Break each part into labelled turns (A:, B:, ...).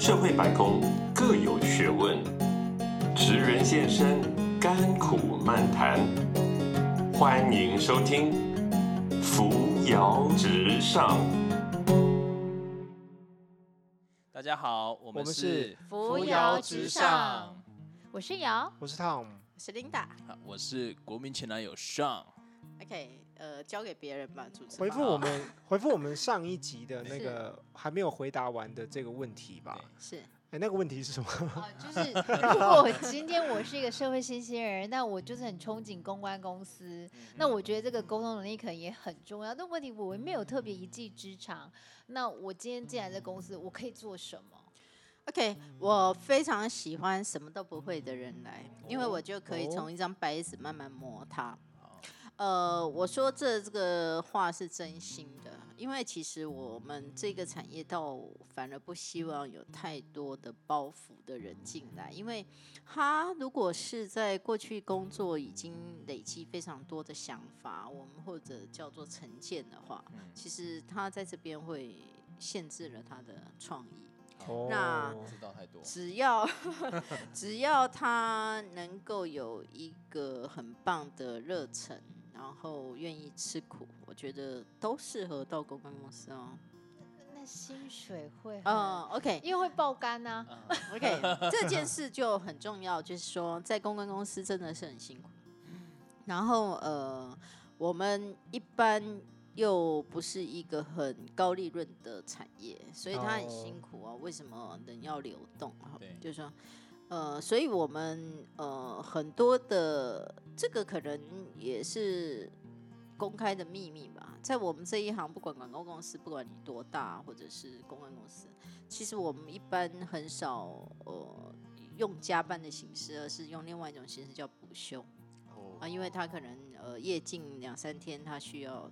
A: 社会百工各有学问，职人现身，甘苦漫谈。欢迎收听《扶摇直上》。
B: 大家好，我们是
C: 是
D: 扶摇直上。我是瑶，
C: 我是 Tom，
D: 我是 Linda。
B: 啊我是国民前男友上。
D: OK，呃，交给别人吧，主持。
C: 回复我们 回复我们上一集的那个还没有回答完的这个问题吧。
D: 是
C: 哎，那个问题是什么？
E: 啊，就是 如果今天我是一个社会新鲜人，那我就是很憧憬公关公司，那我觉得这个沟通能力可能也很重要。但问题我没有特别一技之长，那我今天进来这公司，我可以做什么
D: ？OK，我非常喜欢什么都不会的人来，因为我就可以从一张白纸慢慢磨它。呃，我说这这个话是真心的，因为其实我们这个产业倒反而不希望有太多的包袱的人进来，因为他如果是在过去工作已经累积非常多的想法，我们或者叫做成见的话，其实他在这边会限制了他的创意。那只要 只要他能够有一个很棒的热忱，然后愿意吃苦，我觉得都适合到公关公司哦。
E: 那薪水会
D: 嗯，，OK
E: 因为会爆肝呐、
D: OK，这件事就很重要，就是说在公关公司真的是很辛苦。然后呃，我们一般又不是一个很高利润的产业，所以它很辛苦啊。为什么人要流动啊
B: 对？
D: 就是说，呃，所以我们呃很多的这个可能也是公开的秘密吧。在我们这一行，不管广告公司，不管你多大，或者是公关公司，其实我们一般很少呃用加班的形式，而是用另外一种形式叫补休啊，因为他可能呃夜进两三天，他需要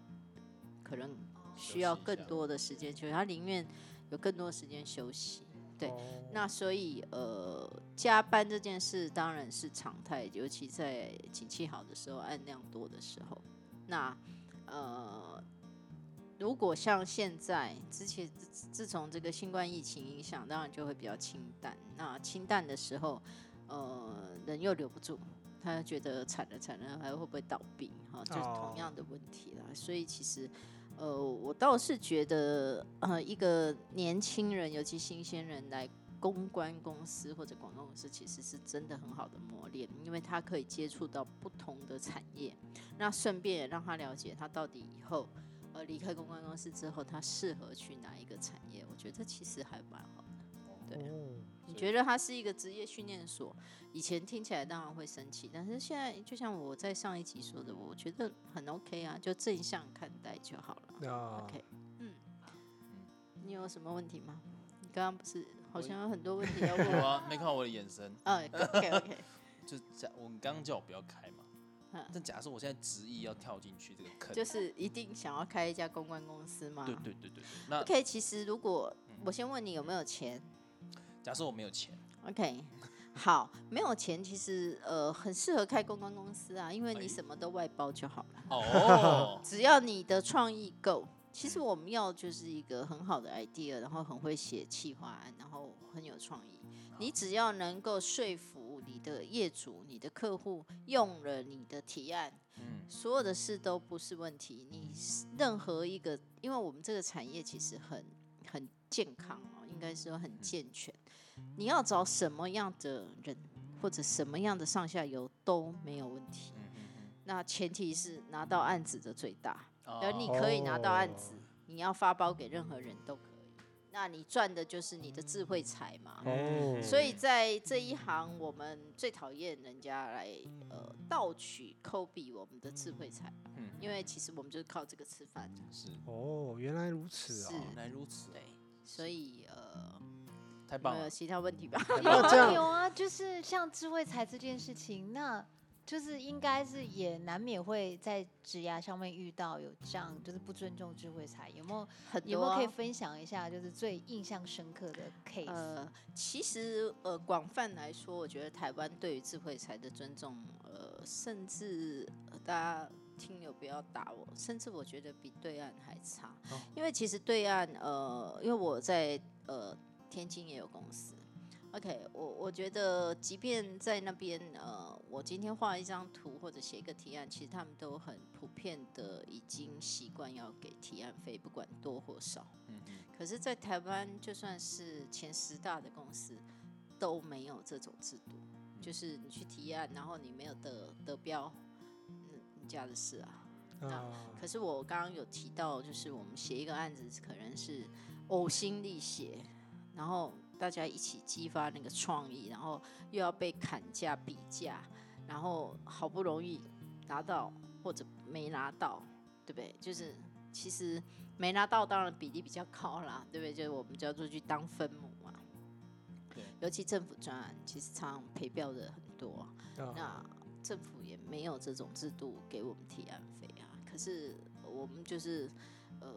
D: 可能需要更多的时间休息，他宁愿有更多时间休息。对
C: 哦
D: 那所以呃，加班这件事当然是常态，尤其在景气好的时候，案量多的时候。那呃，如果像现在之前自自从这个新冠疫情影响，当然就会比较清淡。那清淡的时候，呃，人又留不住，他觉得惨了惨了，还会不会倒闭？哈、就是同样的问题啦。所以其实。呃，我倒是觉得，呃，一个年轻人，尤其新鲜人来公关公司或者广告公司，其实是真的很好的磨练，因为他可以接触到不同的产业，那顺便也让他了解他到底以后，呃，离开公关公司之后，他适合去哪一个产业。我觉得其实还蛮好的。对觉得它是一个职业训练所？以前听起来当然会生气，但是现在就像我在上一集说的，我觉得很 OK 啊，就正向看待就好了。
C: 那
D: OK，嗯，你有什么问题吗？你刚刚不是好像有很多问题要 问
B: 我
D: 我？
B: 啊没看我的眼神，
D: 嗯，OK OK，
B: 就假我刚刚叫我不要开嘛
D: 嗯。
B: 但假设我现在执意要跳进去这个坑，
D: 就是一定想要开一家公关公司吗？
B: 对对对对对。那
D: OK，其实如果我先问你有没有钱
B: 假设我没有钱
D: ，，OK，好，没有钱其实呃很适合开公关公司啊，因为你什么都外包就好了。
B: 哦，
D: 只要你的创意够，其实我们要就是一个很好的 idea，然后很会写企划案，然后很有创意。你只要能够说服你的业主、你的客户用了你的提案，
B: 嗯，
D: 所有的事都不是问题。你任何一个，因为我们这个产业其实很很健康哦，应该说很健全。你要找什么样的人或者什么样的上下游都没有问题。那前提是拿到案子的最大。
B: 嗯
D: 而你
B: 哦
D: 可以拿到案子
C: 哦，
D: 你要发包给任何人都可以。那你赚的就是你的智慧财嘛。
C: 哦，
D: 所以在这一行，我们最讨厌人家来呃盗取、抠比我们的智慧财，
B: 嗯
D: 因为其实我们就是靠这个吃饭。
B: 是
C: 哦，原来如此
D: 是
C: 啊。
B: 原来如此，
D: 对，所以呃，
B: 太棒了
D: 有没有。其他问题吧？
C: 有啊
E: 有啊，就是像智慧财这件事情，那就是应该是也难免会在职涯上面遇到有这样就是不尊重智慧财，有没有
D: 很多
E: 有没有可以
D: 啊
E: 分享一下，就是最印象深刻的 case？、
D: 呃，其实呃，广泛来说，我觉得台湾对于智慧财的尊重，呃，甚至、呃大家听友不要打我，甚至我觉得比对岸还差，
B: 哦
D: 因为其实对岸呃，因为我在呃。天津也有公司。OK，我我觉得，即便在那边，呃，我今天画一张图或者写一个提案，其实他们都很普遍的已经习惯要给提案费，不管多或少。
B: 嗯嗯，
D: 可是，在台湾，就算是前十大的公司，都没有这种制度，就是你去提案，然后你没有得得标，嗯，你家的事啊。
C: 啊，
D: 可是我刚刚有提到，就是我们写一个案子，可能是呕心沥血，然后大家一起激发那个创意，然后又要被砍价比价，然后好不容易拿到或者没拿到，对不对？就是其实没拿到，当然比例比较高啦，对不对？就是我们叫做去当分母嘛。
B: 对，
D: 尤其政府专案，其实常常赔标的很多。
C: 啊
D: 那政府也没有这种制度给我们提案费啊。可是我们就是呃，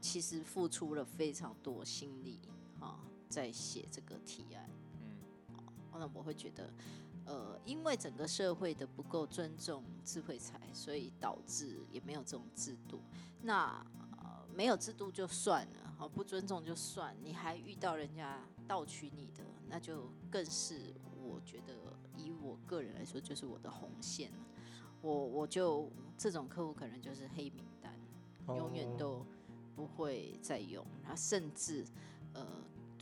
D: 其实付出了非常多心力啊，在写这个提案。
B: 嗯，
D: 那我会觉得，呃，因为整个社会的不够尊重智慧财，所以导致也没有这种制度。那呃，没有制度就算了，好不尊重就算，你还遇到人家盗取你的，那就更是我觉得以我个人来说，就是我的红线了。我我就这种客户可能就是黑名单，永远
C: 哦
D: 都不会再用，他甚至呃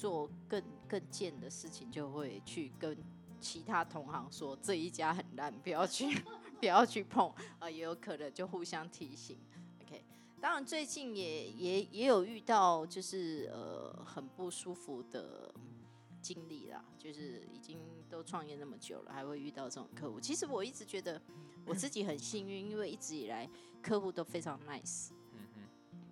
D: 做更更贱的事情，就会去跟其他同行说这一家很烂，不要去 不要去碰啊、也有可能就互相提醒。OK，当然最近也也也有遇到就是呃很不舒服的经历啦，就是已经都创业那么久了，还会遇到这种客户。其实我一直觉得我自己很幸运，因为一直以来客户都非常 nice。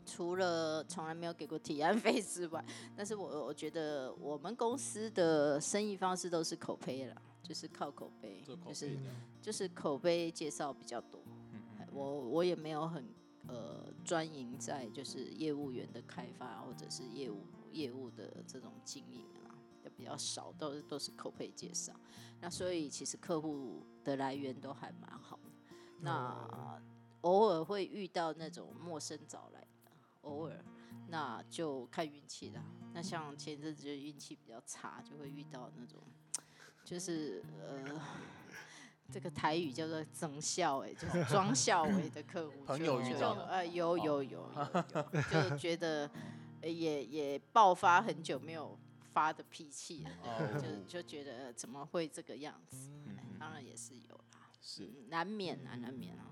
D: 除了从来没有给过提案费之外，但是我我觉得我们公司的生意方式都是口碑了，就是靠口碑，就是，就是口碑介绍比较多。
B: 嗯嗯
D: 我我也没有很呃专营在就是业务员的开发或者是业务业务的这种经营啊，也比较少，都是都是口碑介绍。那所以其实客户的来源都还蛮好的。那偶尔会遇到那种陌生找来的，偶尔那就看运气啦。那像前阵子就运气比较差，就会遇到那种就是呃。这个台语叫做“增笑”哎，就是 装笑为的客户就，
B: 朋友遇
D: 就
B: 到的
D: 呃，有有有有 有，就觉得呃也也爆发很久没有发的脾气就就觉得怎么会这个样子？当然也是有啦，
B: 是
D: 嗯难免啊，难免啊。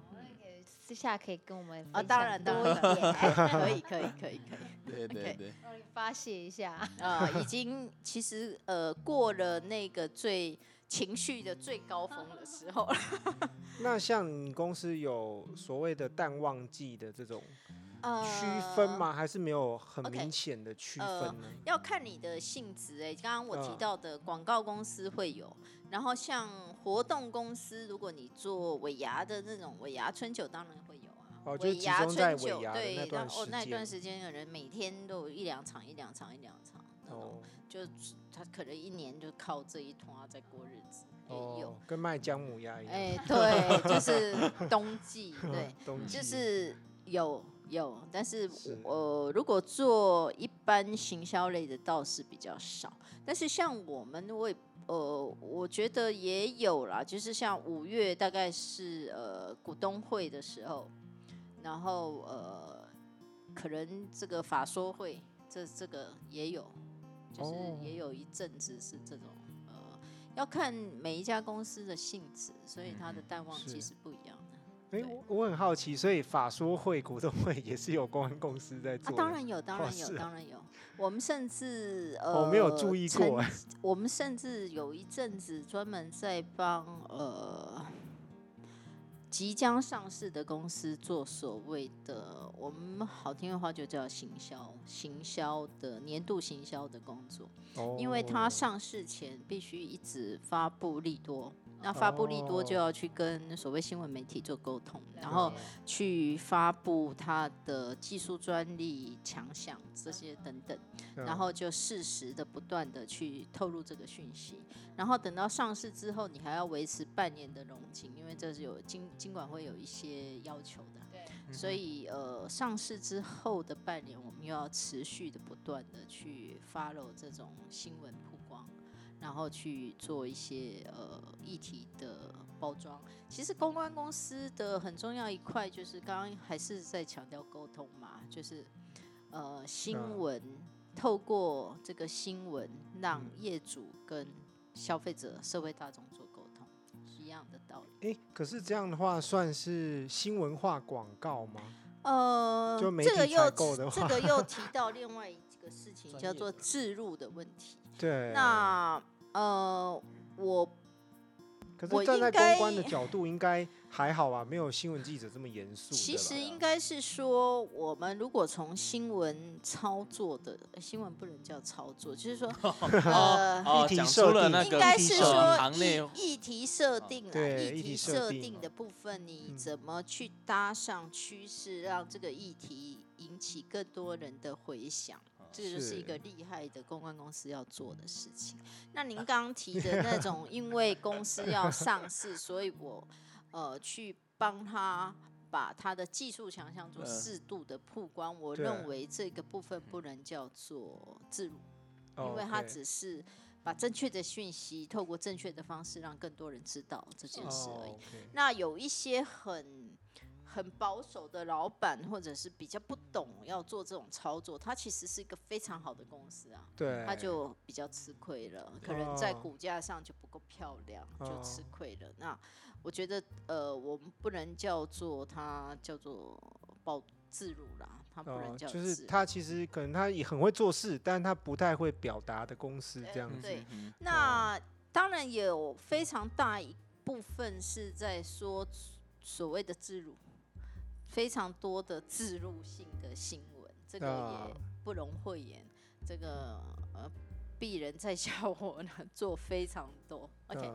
E: 私下可以跟我们
D: 啊，当然当
E: 多
D: 然
E: 一点，
D: 可以可以可以可以。
B: 对对
D: OK
B: 对，
E: 发泄一下。
D: 啊，已经其实呃过了那个最情绪的最高峰的时候了。
C: 那像你公司有所谓的淡旺季的这种区分
D: 呃
C: 吗？还是没有很明显的区
D: 呃
C: 分呢？
D: 要看你的性质哎、刚刚我提
C: 嗯
D: 到的广告公司会有，然后像活动公司，如果你做尾牙的那种尾牙春酒，当然会有啊。
C: 哦就
D: 尾牙春酒，对，
C: 那段时
D: 哦那一段时间有人每天都有一两场、一两场、一两场那种，
C: 哦
D: 就他可能一年就靠这一团啊在过日子，也有。
C: 哦，跟卖姜母鸭一样，
D: 哎、对，就是冬季，对，
C: 冬季
D: 就是有有，但是
C: 我
D: 呃，如果做一般行销类的倒是比较少。但是像我们，我也呃，我觉得也有啦，就是像五月大概是呃股东会的时候，然后呃，可能这个法说会，这这个也有，就是
C: 哦
D: 也有一阵子是这种呃，要看每一家公司的性质，所以它的淡旺季
C: 嗯是
D: 是不一样的。
C: 哎、
D: 对
C: 我我很好奇，所以法说会、股东会也是有公安公司在
D: 啊
C: 做，啊。
D: 当然有，当
C: 哦
D: 然有，当然有。我们甚至呃，
C: 我没有注意过
D: 曾我们甚至有一阵子专门在帮呃即将上市的公司做所谓的，我们好听的话就叫行销，行销的年度行销的工作。
C: 哦，
D: 因为它上市前必须一直发布利多，那发布利多就
C: 哦
D: 要去跟所谓新闻媒体做沟通，然后去发布它的技术专利强项这些等等，
C: 嗯
D: 然后就适时的不断的去透露这个讯息，然后等到上市之后，你还要维持半年的融景，因为这是有经经管会有一些要求的。
E: 对
D: 所以呃，上市之后的半年，我们又要持续的不断的去 follow 这种新闻曝光，然后去做一些呃议题的包装。其实公关公司的很重要一块，就是刚刚还是在强调沟通嘛，就是呃新
C: 嗯
D: 闻透过这个新闻，让业主跟消费者、社会大众做沟通，一样的道理。
C: 诶，可是这样的话算是新文化广告吗？
D: 呃，
C: 就
D: 这个又这个又提到 另外一个事情，叫做置入的问题。
C: 对。
D: 那呃，我我
C: 可是站在公关的角度，应该还好吧？没有新闻记者这么严肃。
D: 其实应该是说，我们如果从新闻操作的呃新闻不能叫操作，就是说 呃。
B: 哦
C: 议，题设定
B: 了
D: 应该是说
B: 呃行内
D: 议议题设定
C: 啊，议
D: 议题
C: 题设定
D: 的部分，你
C: 嗯
D: 怎么去搭上趋势，让这个议题引起更多人的回响？这个就是一个厉害的公关公司要做的事情。那您刚刚提的那种，因为公司要上市，所以我呃去帮他把他的技术强项做
B: 嗯
D: 适度的曝光，我认为这个部分不能叫做自入。
C: 哦
D: 因为它只是把正确的讯息透过正确的方式让更多人知道这件事而已。那有一些很很保守的老板，或者是比较不懂要做这种操作，他其实是一个非常好的公司啊，
C: 对，
D: 他就比较吃亏了，可能在
C: 哦。
D: 股价上就不够漂亮，就吃
C: 哦。
D: 亏了。那我觉得呃，我们不能叫做它叫做报自入啦，它不能
C: 哦，
D: 叫
C: 就是他其实可能他也很会做事，但他不太会表达的公司这样子。
D: 对
B: 嗯
D: 那当然也有非常大一部分是在说所谓的自入，非常多的自入性的新闻，这个
C: 啊
D: 也不容讳言。这个呃，鄙人在下我呢做非常多。OK，、
C: 嗯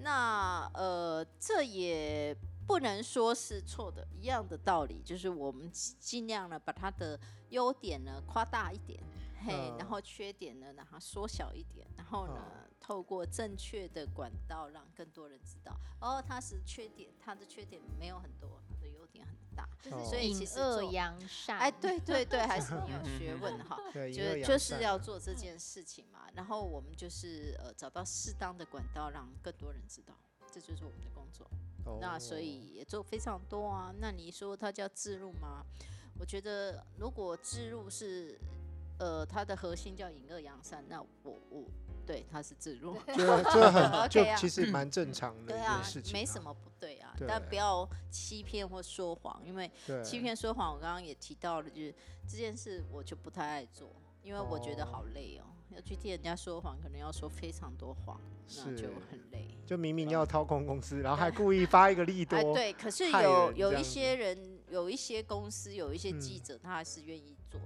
D: 那呃，这也不能说是错的，一样的道理，就是我们尽尽量呢把它的优点呢夸大一点，嘿，
C: 嗯
D: 然后缺点呢让它缩小一点，然后呢、
C: 嗯
D: 透过正确的管道让更多人知道，哦，它是缺点，它的缺点没有很多，它的优点很大，
C: 哦
D: 所以其实做。
E: 恶扬善。
D: 哎，对对对，还是很有学 问哈。就
C: 是
D: 就是要做这件事情嘛，然后我们就是呃找到适当的管道，让更多人知道，这就是我们的工作。那所
C: 哦
D: 以也做非常多啊。那你说它叫自入吗？我觉得如果自入是呃它的核心叫隐恶扬善，那我我对它是自入，
C: 就就很 就
D: OK 啊
C: 其实蛮正常的
D: 对
C: 件事，情，
D: 没什。么但不要欺骗或说谎，因为，欺骗说谎，我刚刚也提到了，就是这件事我就不太爱做，因为我觉得好累哦，要去替人家说谎，可能要说非常多谎，那就很累。
C: 就明明要掏空公司，然后还故意发一个利多，
D: 哎，对，可是有有一些人，有一些公司，有一些记
C: 嗯
D: 者，他还是愿意做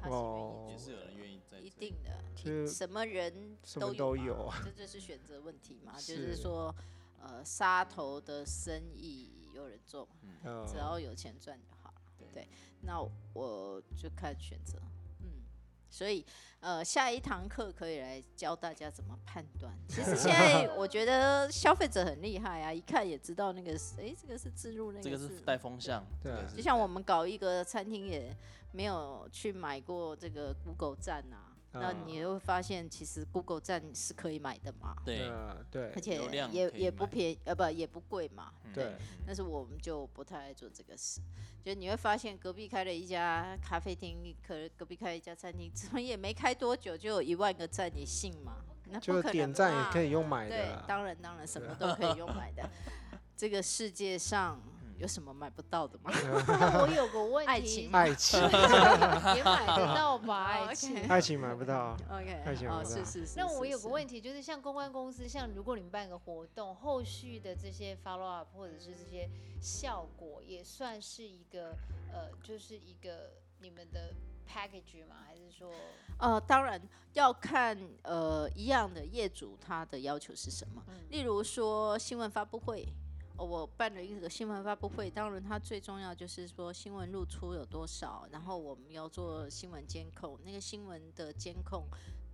D: 他是愿意
C: 哦
B: 也是
D: 做的。
B: 有人愿意在
D: 一定的，什么人都
C: 有
D: 这就是选择问题嘛。就是
C: 是
D: 说，呃，杀头的生意有人做，
C: 嗯
D: 只要有钱赚就好了。对，那我就看选择，嗯，所以呃，下一堂课可以来教大家怎么判断。其实现在我觉得消费者很厉害啊，一看也知道那个是，诶，这个是自入，那
B: 这个是
D: 是。
B: 带风向，
C: 对
D: 就像我们搞一个餐厅，也没有去买过这个 Google 站啊，那
C: 嗯
D: 你会发现，其实 Google 站是可以买的嘛，
B: 对。
C: 呃对。
D: 而且也也不便宜，呃，不也不贵嘛。
C: 对，
D: 但是我们就不太爱做这个事，就你会发现隔壁开了一家咖啡厅，可隔壁开了一家餐厅，怎么也没开多久就有一万个赞，你信吗？那不
C: 就
D: 可能
C: 点赞也可以用买的。
D: 对，当然当然什么都可以用买的。这个世界上有什么买不到的吗？
E: 那 我有个问题，
D: 爱情
C: 爱情
E: 也买得到吧？爱
D: 哦
E: 情。
C: 爱情买不到
D: ，OK，
C: 爱情
D: 哦，
C: 买不到
D: 是是是。
E: 那我
D: 是是
E: 有个问题，就是像公关公司，像如果你们办个活动，后续的这些 follow up 或者是这些效果，也算是一个呃，就是一个你们的 package 吗？还是说，
D: 呃，当然要看呃一样的业主他的要求是什么。
E: 嗯
D: 例如说新闻发布会，哦，我办了一个新闻发布会，当然它最重要就是说新闻露出有多少，然后我们要做新闻监控，那个新闻的监控。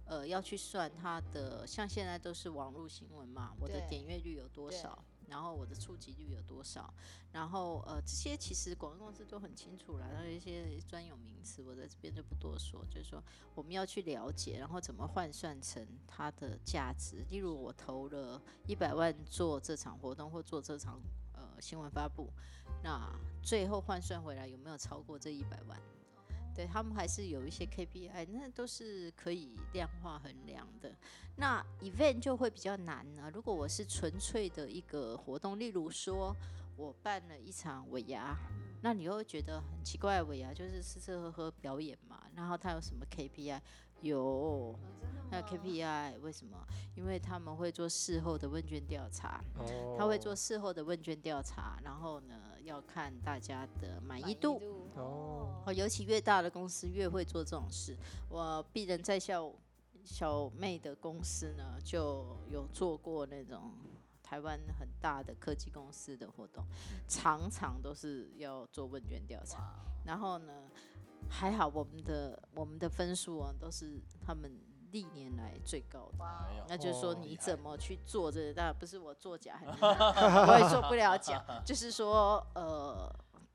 D: 呃，要去算它的，像现在都是网络新闻嘛，我的点阅率有多少？然后我的触及率有多少，然后呃这些其实广告公司都很清楚了，然后一些专有名词我在这边就不多说，就是说我们要去了解，然后怎么换算成它的价值。例如我投了一百万做这场活动或做这场呃新闻发布，那最后换算回来有没有超过这一百万？对他们还是有一些 KPI，那都是可以量化衡量的。那 event 就会比较难了。如果我是纯粹的一个活动，例如说我办了一场尾牙，那你又会觉得很奇怪，尾牙就是吃吃喝喝表演嘛，然后它有什么 KPI？有，那 KPI，为什么？因为他们会做事后的问卷调查，他会做事后的问卷调查，然后呢，要看大家的满意度。
C: 哦，
D: 哦，尤其越大的公司越会做这种事。我鄙人在校小妹的公司呢，就有做过那种台湾很大的科技公司的活动，常常都是要做问卷调查。然后呢，还好我们的我们的分数啊，都是他们历年来最高的。那就是说你怎么去做这然不是我作假，我也做不了假。就是说，呃，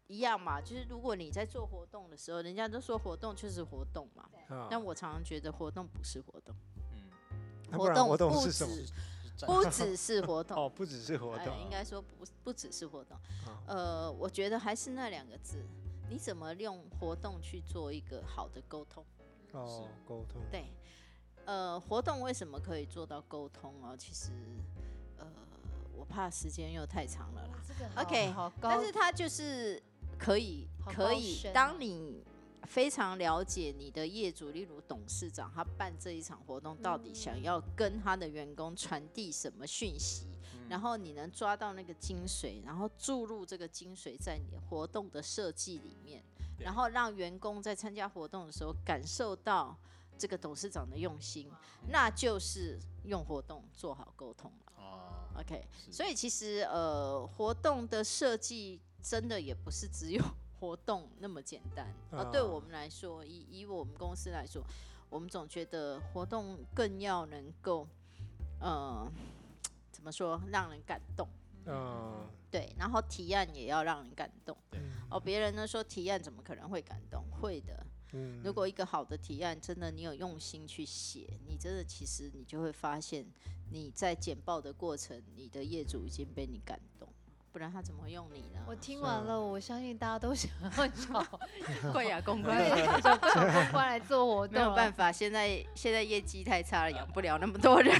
D: 一样嘛。就是如果你在做活动的时候，人家都说活动就是活动嘛。但我常常觉得活动不是活动。
C: 嗯。活动
D: 不
C: 是什么？
D: 不只是活动。
C: 哦，不只是活动。
D: 应该说不不只是活动。呃，我觉得还是那两个字。你怎么用活动去做一个好的沟通？
C: 哦，沟通。
D: 对，呃，活动为什么可以做到沟通哦？其实，呃，我怕时间又太长了啦。OK，但是它就是可以，可以。当你非常了解你的业主，例如董事长，他办这一场活动到底想要跟他的员工传递什么讯息？然后你能抓到那个精髓，然后注入这个精髓在你活动的设计里面，然后让员工在参加活动的时候感受到这个董事长的用心，那就是用活动做好沟通了。哦，OK，所以其实呃，活动的设计真的也不是只有 活动那么简单。啊，对我们来说，以以我们公司来说，我们总觉得活动更要能够，呃。怎么说让人感动？嗯，对，然后提案也要让人感动。哦，别人呢说提案怎么可能会感动？会的。如果一个好的提案，真的你有用心去写，你真的其实你就会发现你在简报的过程，你的业主已经被你感动。不然他怎么会用你呢？
E: 我听完了，我相信大家都想要找
D: 贵雅公关，
E: 找贵雅公关来做活动。
D: 没有办法，现在现在业绩太差了，养不了那么多人。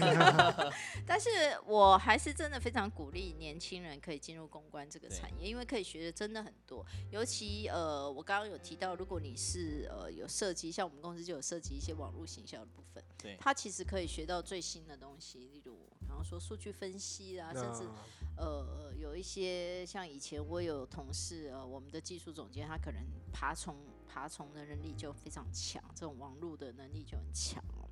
D: 但是我还是真的非常鼓励年轻人可以进入公关这个产业，因为可以学的真的很多。尤其呃，我刚刚有提到，如果你是呃有涉及，像我们公司就有涉及一些网络行销的部分，
B: 对，
D: 它其实可以学到最新的东西，例如，说数据分析啊，甚至。呃，有一些像以前我有同事，呃，我们的技术总监他可能爬虫爬虫的能力就非常强，这种网络的能力就很强哦，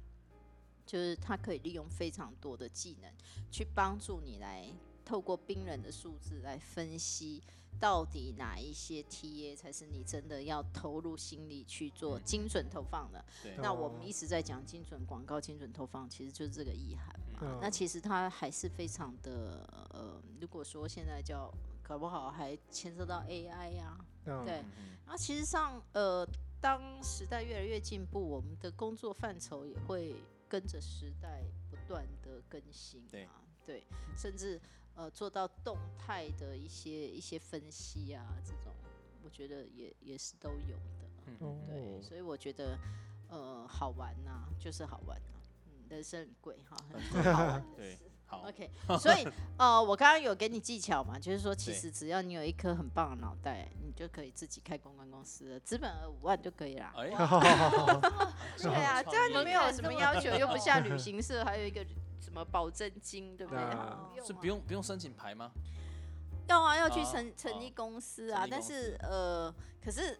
D: 就是他可以利用非常多的技能去帮助你来透过冰冷的数字来分析。到底哪一些 TA 才是你真的要投入心力去做精准投放的？那我们一直在讲精准广告、精准投放，其实就是这个意涵嘛。那其实它还是非常的呃，如果说现在叫搞不好还牵涉到 AI 呀，对。然后其实上呃，当时代越来越进步，我们的工作范畴也会跟着时代不断的更新啊，对，甚至。呃，做到动态的一些一些分析啊，这种我觉得也也是都有的，嗯，对，所以我觉得呃好玩呐，就是好玩呐，嗯，人生很贵哈，很好。玩的事，
B: 好
D: ，OK，所以呃，我刚刚有给你技巧嘛，就是说其实只要你有一颗很棒的脑袋，你就可以自己开公关公司，资本额五万就可以了，对啊，这样就没有什么要求，又不像旅行社还有一个。什么保证金，对不对？
B: 是不用不用申请牌吗？
D: 要啊，要去成成立公司啊。但是呃，可是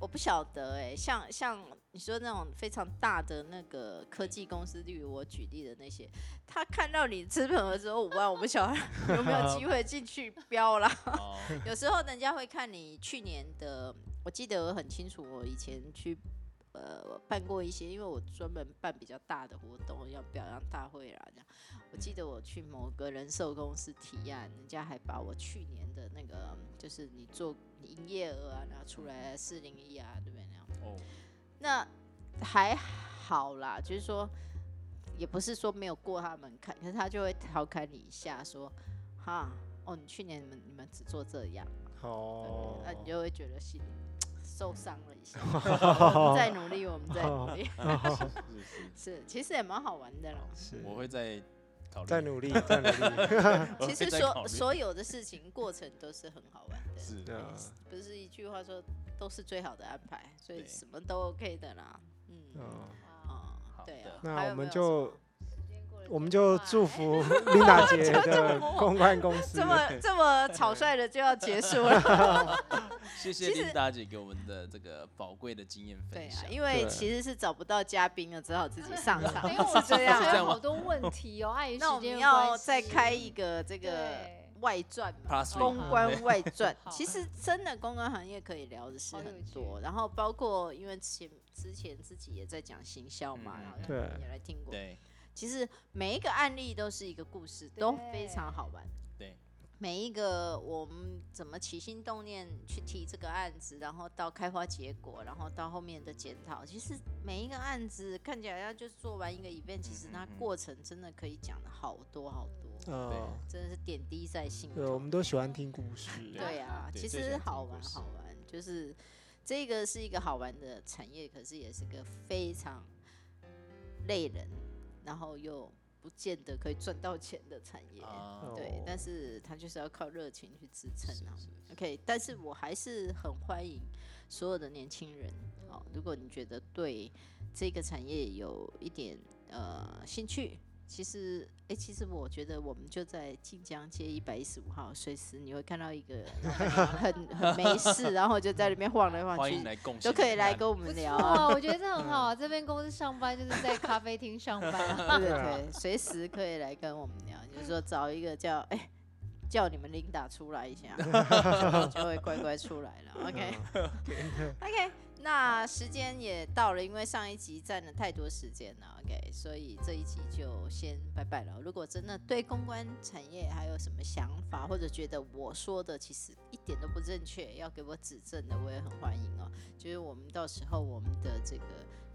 D: 我不晓得哎，像像你说那种非常大的那个科技公司，例如我举例的那些，他看到你资本额只有五万，我不晓得有没有机会进去标啦。有时候人家会看你去年的，我记得我很清楚，我以前去。呃办过一些，因为我专门办比较大的活动，要表扬大会啦这样。我记得我去某个人寿公司提案，人家还把我去年的那个就是你做营业额啊拿出来四零一啊，对不对那样？
B: 哦，
D: 那还好啦，就是说，也不是说没有过他门槛，可是他就会调侃你一下，说，哈，哦，你去年你们你们只做这样，
C: 哦
D: 对，那你就会觉得心里受伤了一下。我们再努力，我们再努力，
B: 是是，
D: 是，其实也蛮好玩的啦。
C: 是
B: 我会在考虑，
C: 再努力，再努力，
D: 其实所所有的事情过程都是很好玩的，
B: 是
C: 的啊
D: 不是一句话说都是最好的安排，所以什么都 OK 的啦。嗯，
C: 嗯，
D: 啊，
B: 好的。
D: 对啊。
C: 那我们就我们就祝福 琳达姐 的公关公司。
D: 这么这么草率的就要结束了。
B: 谢谢琳达姐给我们的这个宝贵的经验分享。对啊。
D: 因为其实是找不到嘉宾了，只好自己上场，
E: 因为我
D: 是这样。啊。
E: 还有好多问题哦，碍于
D: 那我们
E: 时间
D: 要
E: 关系。
D: 再开一个这个
E: 对
D: 外传嘛，公关外传。其实真的公关行业可以聊的事
E: 好。有趣。
D: 很多，然后包括因为前之前自己也在讲行销嘛，
B: 嗯
D: 然后也来听过。
B: 对。
D: 其实每一个案例都是一个故事，都非常好玩。
B: 对，
D: 每一个我们怎么起心动念去提这个案子，然后到开花结果，然后到后面的检讨，其实每一个案子看起来要就做完一个 event，其实它过程真的可以讲的好多好多，
C: 嗯，
D: 真的是点滴在心
C: 对，我。们都喜欢听故事，
D: 对啊，其实好玩好玩，就是这个是一个好玩的产业，可是也是个非常累人，然后又不见得可以赚到钱的产业。
B: 哦，
D: 对
C: 哦，
D: 但是它就是要靠热情去支撑啊。
B: 是
D: OK，但是我还是很欢迎所有的年轻人。哦，如果你觉得对这个产业有一点呃兴趣，其实哎、其实我觉得我们就在晋江街一百一十五号，随时你会看到一个 很很没事，然后就在里面晃来晃
B: 欢迎
D: 去，
B: 来共
D: 都可以来跟
B: 我
D: 我们聊
E: 我觉得这 很好啊。这边公司上班就是在咖啡厅上班 啊，
D: 对对
C: 对啊
D: 对，随时可以来跟我们聊，就是说找一个叫哎、叫你们琳达出来一下，就会乖乖出来了。OK OK，那时间也到了，因为上一集占了太多时间了。OK，所以这一集就先拜拜了。如果真的对公关产业还有什么想法，或者觉得我说的其实一点都不正确，要给我指正的，我也很欢迎哦。就是我们到时候我们的这个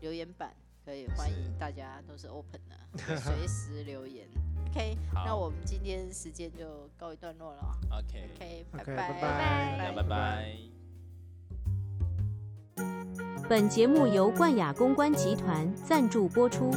D: 留言板可以欢迎大家都是 open 的，随时留言。OK，那我们今天时间就告一段落了哦。OK，OK，拜拜
C: 拜拜
B: 大家拜拜。
F: 本节目由冠雅公关集团赞助播出。